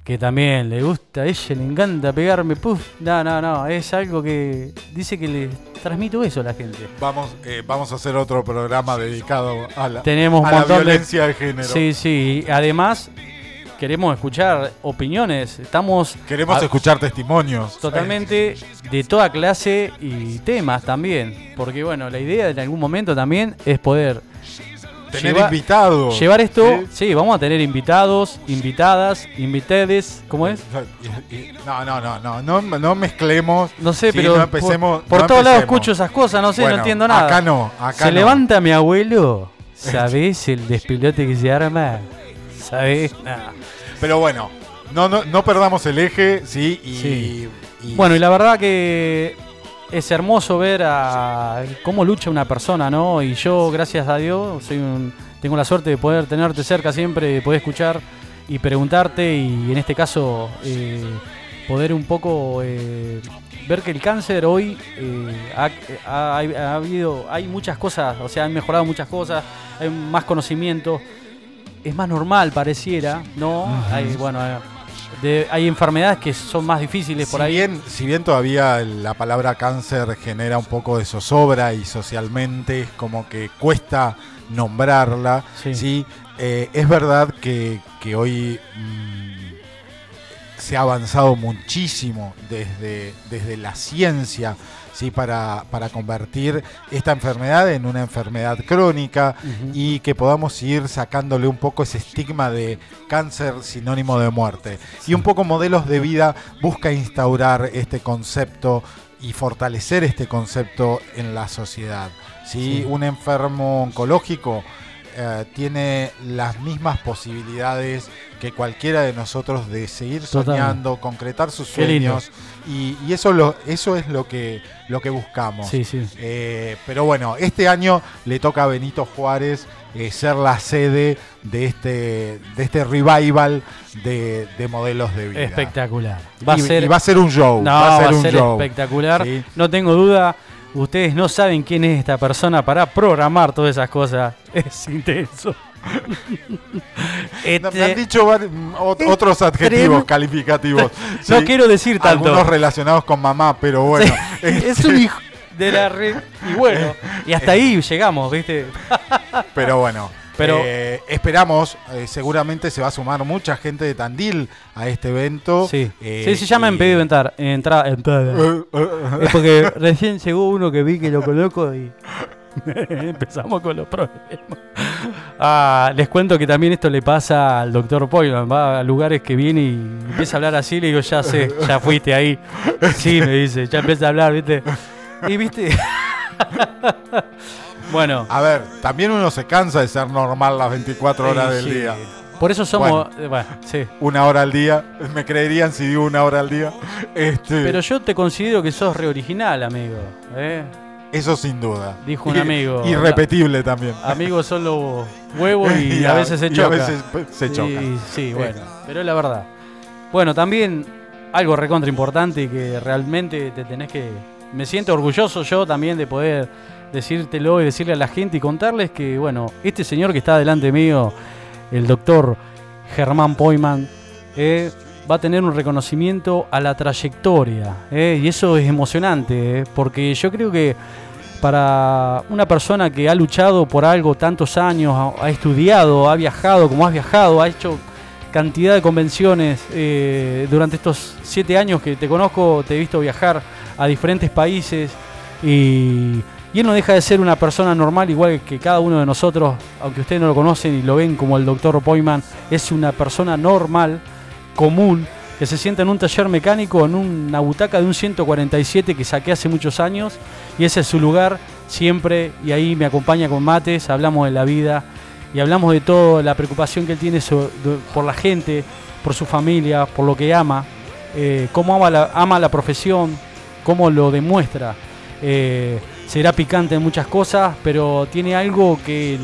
que también le gusta, a ella le encanta pegarme, puf, no, no, no, es algo que dice que le transmito eso a la gente. Vamos, eh, vamos a hacer otro programa dedicado a la, Tenemos a la de- violencia de género. Sí, sí. y Además, queremos escuchar opiniones. Estamos Queremos a- escuchar testimonios. totalmente de toda clase y temas también. Porque, bueno, la idea en algún momento también es poder Tener lleva- invitados. llevar esto. ¿sí? Sí, vamos a tener invitados, invitadas, invitedes. ¿Cómo es? No, no, no, no, no, no mezclemos. No sé, Sí, pero no empecemos- por, por no todos lados escucho esas cosas, no sé, Bueno, no entiendo nada. acá no, acá Se no. levanta mi abuelo, <laughs> ¿sabés el despilote que se arma? ¿Sabés? Nah. Pero bueno, no, no, no perdamos el eje, sí, y, Sí. y- Bueno, y la verdad que es hermoso ver a cómo lucha una persona, ¿no? Y yo, gracias a Dios, soy un, tengo la suerte de poder tenerte cerca siempre, de poder escuchar y preguntarte y en este caso eh, poder un poco eh, ver que el cáncer hoy eh, ha, ha- ha habido, hay muchas cosas, o sea, han mejorado muchas cosas, hay más conocimiento, es más normal pareciera, ¿no? Hay, bueno, de- hay enfermedades que son más difíciles por si ahí. bien, si bien todavía la palabra cáncer genera un poco de zozobra y socialmente es como que cuesta nombrarla, Sí. sí, Eh, es verdad que, que hoy mm, se ha avanzado muchísimo desde, desde la ciencia ¿sí? para, para convertir esta enfermedad en una enfermedad crónica y que podamos ir sacándole un poco ese estigma de cáncer sinónimo de muerte. Y un poco modelos de vida busca instaurar este concepto y fortalecer este concepto en la sociedad. ¿sí? Sí. Un enfermo oncológico eh, tiene las mismas posibilidades que cualquiera de nosotros de seguir Total. soñando, concretar sus sueños y, y eso lo eso es lo que lo que buscamos. Sí, sí. Eh, pero bueno, este año le toca a Benito Juárez eh, ser la sede de este de este revival de, de modelos de vida. Espectacular. Va a Y- ser, y va a ser un show. No, va a ser un show. espectacular. Sí. No tengo duda. Ustedes no saben quién es esta persona para programar todas esas cosas. <laughs> Es intenso. <laughs> No, me Este- han dicho mm, otros adjetivos calificativos. <laughs> No Sí, quiero decir tanto. Algunos relacionados con mamá, pero bueno. <laughs> este, es un hijo de la red. Y bueno, y hasta ahí llegamos, ¿viste? Pero bueno. Pero- eh, esperamos, eh, seguramente se va a sumar mucha gente de Tandil a este evento. Sí. Eh, sí, se llama en pedido entrar. Entra. Eh, eh, Es porque recién llegó uno que vi que lo coloco y <laughs> empezamos con los problemas. Ah, les cuento que también esto le pasa al doctor Poyman. Va a lugares que viene y empieza a hablar así. Le digo, ya sé, ya fuiste ahí. Sí, me dice, ya empieza a hablar, ¿viste? Y viste. <laughs> bueno. A ver, también uno se cansa de ser normal las 24 horas Sí, del sí. día. Por eso somos. Bueno. eh, bueno, sí. Una hora al día. Me creerían si digo una hora al día. Este, Pero yo te considero que sos reoriginal, amigo. ¿eh? Eso sin duda. Dijo un amigo. Irrepetible también. Amigos son los <laughs> huevos y, Y a a- veces se y a choca. veces pe- se Sí, choca. Sí, bueno, pero es la verdad. Bueno, también algo recontra importante que realmente te tenés que... Me siento orgulloso yo también de poder decírtelo y decirle a la gente y contarles que, bueno, este señor que está delante mío, el doctor Germán Poyman, eh, va a tener un reconocimiento a la trayectoria. eh, y eso es emocionante, eh, porque yo creo que para una persona que ha luchado por algo tantos años, ha, estudiado, ha viajado como has viajado, ha hecho cantidad de convenciones eh, durante estos siete años que te conozco, te he visto viajar a diferentes países y, y él no deja de ser una persona normal igual que cada uno de nosotros, aunque ustedes no lo conocen y lo ven como el doctor Poyman, es una persona normal, común, que se sienta en un taller mecánico en una butaca de un 147 que saqué hace muchos años y ese es su lugar siempre y ahí me acompaña con mates, hablamos de la vida y hablamos de toda la preocupación que él tiene por la gente, por su familia, por lo que ama, eh, cómo ama la, ama la profesión, cómo lo demuestra. Eh, será picante en muchas cosas, pero tiene algo que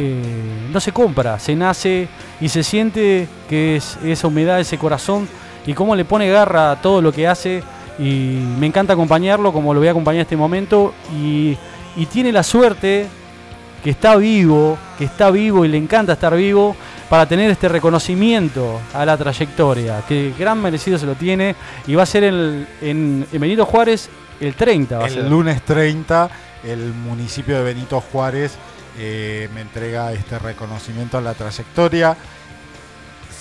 eh, no se compra, se nace y se siente que es esa humedad, ese corazón y cómo le pone garra a todo lo que hace y me encanta acompañarlo como lo voy a acompañar en este momento y, y tiene la suerte que está vivo, que está vivo y le encanta estar vivo para tener este reconocimiento a la trayectoria, que gran merecido se lo tiene y va a ser el- en, en Benito Juárez el 30. Va a ser. El lunes 30, el municipio de Benito Juárez eh, me entrega este reconocimiento a la trayectoria.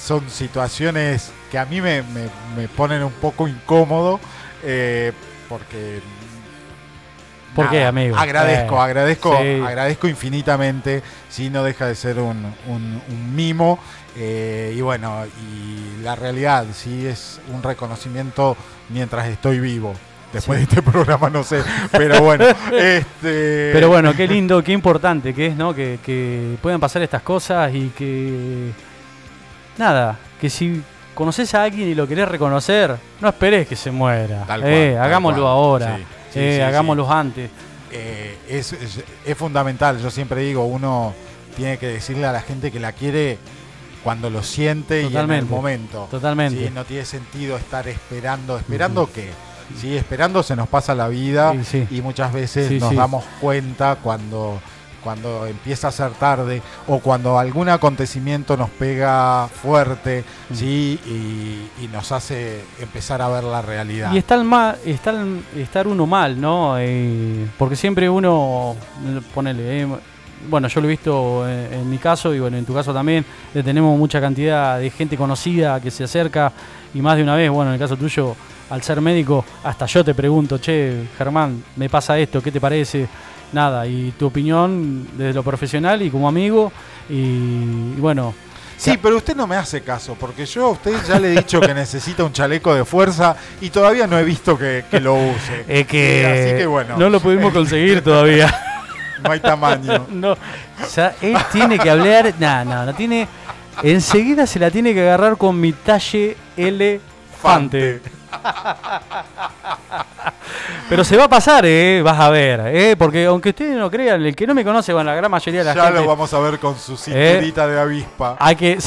Son situaciones que a mí me, me- me ponen un poco incómodo eh, porque... ¿Por qué, amigo? Agradezco, Eh, agradezco, sí. agradezco infinitamente. Sí, no deja de ser un, un- un mimo. eh, y bueno, y la realidad, sí, es un reconocimiento mientras estoy vivo. Después de este <laughs> programa no sé, pero bueno, <laughs> este Pero bueno, qué lindo, qué importante que es, ¿no? Que, que puedan pasar estas cosas y que. Nada, que si conoces a alguien y lo querés reconocer, no esperes que se muera. Tal Eh, cual, tal hagámoslo cual. ahora. Sí, Eh, hagámoslo antes. eh, es, es- es fundamental. Yo siempre digo, uno tiene que decirle a la gente que la quiere cuando lo siente y en el momento. totalmente. Sí, no tiene sentido estar esperando. ¿Esperando qué? Sí, esperando se nos pasa la vida Sí, sí. y muchas veces Sí, nos damos cuenta cuando, cuando empieza a ser tarde o cuando algún acontecimiento nos pega fuerte Mm. ¿sí? y, y nos hace empezar a ver la realidad. Y estar, mal, estar, estar uno mal, ¿no? Eh, porque siempre uno, ponele, eh, bueno, yo lo he visto en, en mi caso y bueno, en tu caso también, eh, tenemos mucha cantidad de gente conocida que se acerca y más de una vez, bueno, en el caso tuyo, al ser médico, hasta yo te pregunto, che, Germán, me pasa esto, ¿qué te parece? Nada, y tu opinión desde lo profesional y como amigo, y, y bueno, Sí, pero usted no me hace caso, porque yo a usted ya le he dicho que necesita un chaleco de fuerza y todavía no he visto que, que lo use. <laughs> es que, Sí, así que bueno, no lo pudimos conseguir todavía. <laughs> no hay tamaño. <laughs> no, o sea, él tiene que hablar. No, no, no tiene. enseguida se la tiene que agarrar con mi talle elefante. <laughs> Pero se va a pasar, eh, vas a ver, eh, porque aunque ustedes no crean, el que no me conoce, bueno, la gran mayoría de la Ya gente. lo vamos a ver con su cinturita de avispa. Hay que. <laughs>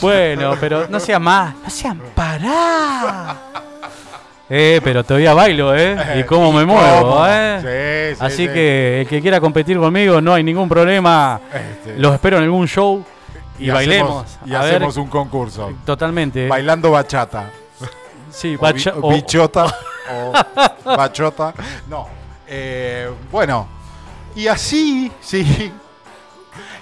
bueno, pero no sean más. No sean pará. Eh, pero todavía bailo, ¿eh? Y cómo me ¿Y muevo? ¿eh? Sí, sí, Así sí. que el que quiera competir conmigo, no hay ningún problema. Este. Los espero en algún show y, bailemos. hacemos- y A ver, hacemos un concurso. Totalmente. Bailando bachata. Sí, O bacha- bi- o- bichota. <laughs> o bachota. No. Eh, bueno. Y así, sí.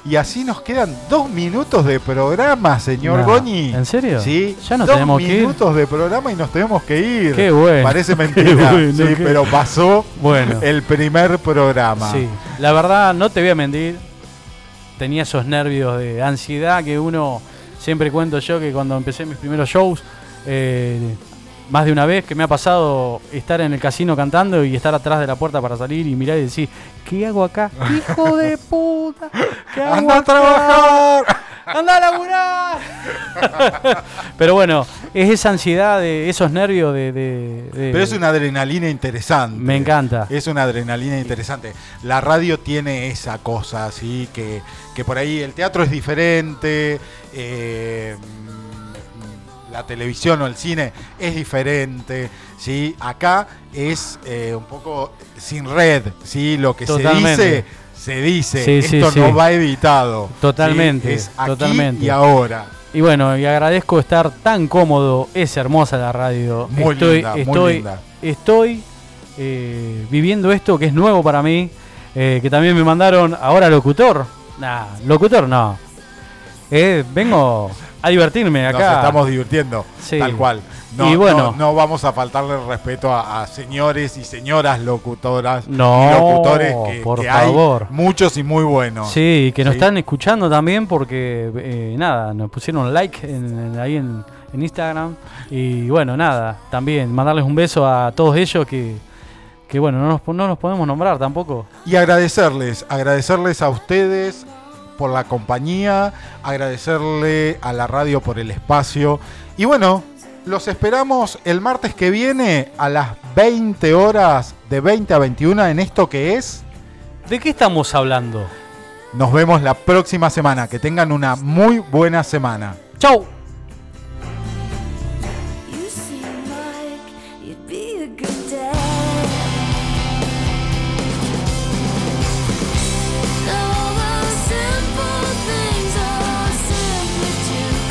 Y así nos quedan dos minutos de programa, señor No. ¿en serio? Sí. Ya nos dos tenemos que ir. minutos de programa y nos tenemos que ir. Qué bueno. Parece <laughs> mentira. bueno, sí, qué- pero pasó Bueno. el primer programa. Sí, la verdad, no te voy a mentir. Tenía esos nervios de ansiedad que uno, siempre cuento yo que cuando empecé mis primeros shows, eh, más de una vez que me ha pasado estar en el casino cantando y estar atrás de la puerta para salir y mirar y decir, ¿qué hago acá? ¡Hijo de puta! ¿Qué hago ¡Anda a trabajar! ¡Anda a laburar! <laughs> Pero bueno, es esa ansiedad, de esos nervios de... de- de- Pero es una adrenalina interesante. Me encanta. Es una adrenalina interesante. La radio tiene esa cosa, así que, que por ahí el teatro es diferente, eh, la televisión o el cine es diferente, ¿sí? Acá es eh, un poco sin red, ¿sí? Lo que Totalmente. se dice, se dice. Sí, Esto sí. no va editado. ¿sí? Totalmente, Es aquí totalmente. y ahora. Y bueno, y agradezco estar tan cómodo. Es hermosa la radio. Muy estoy, linda, muy linda. estoy eh, viviendo esto que es nuevo para mí. eh, que también me mandaron ahora locutor. Nah, locutor no. Eh, vengo a divertirme acá. Nos estamos divirtiendo, tal cual. No, Y bueno. no, no vamos a faltarle respeto a, a señores y señoras locutoras No, y locutores que, por que favor. hay muchos y muy buenos. Sí, que nos Sí. están escuchando también porque, eh, nada, nos pusieron like en- en- ahí en, en Instagram. Y bueno, nada, también mandarles un beso a todos ellos que, que bueno, no nos, no nos podemos nombrar tampoco. Y agradecerles, agradecerles a ustedes por la compañía, agradecerle a la radio por el espacio. Y bueno, los esperamos el martes que viene a las 20 horas, de 20 a 21 en esto que es... ¿De qué estamos hablando? Nos vemos la próxima semana. Que tengan una muy buena semana. ¡Chau!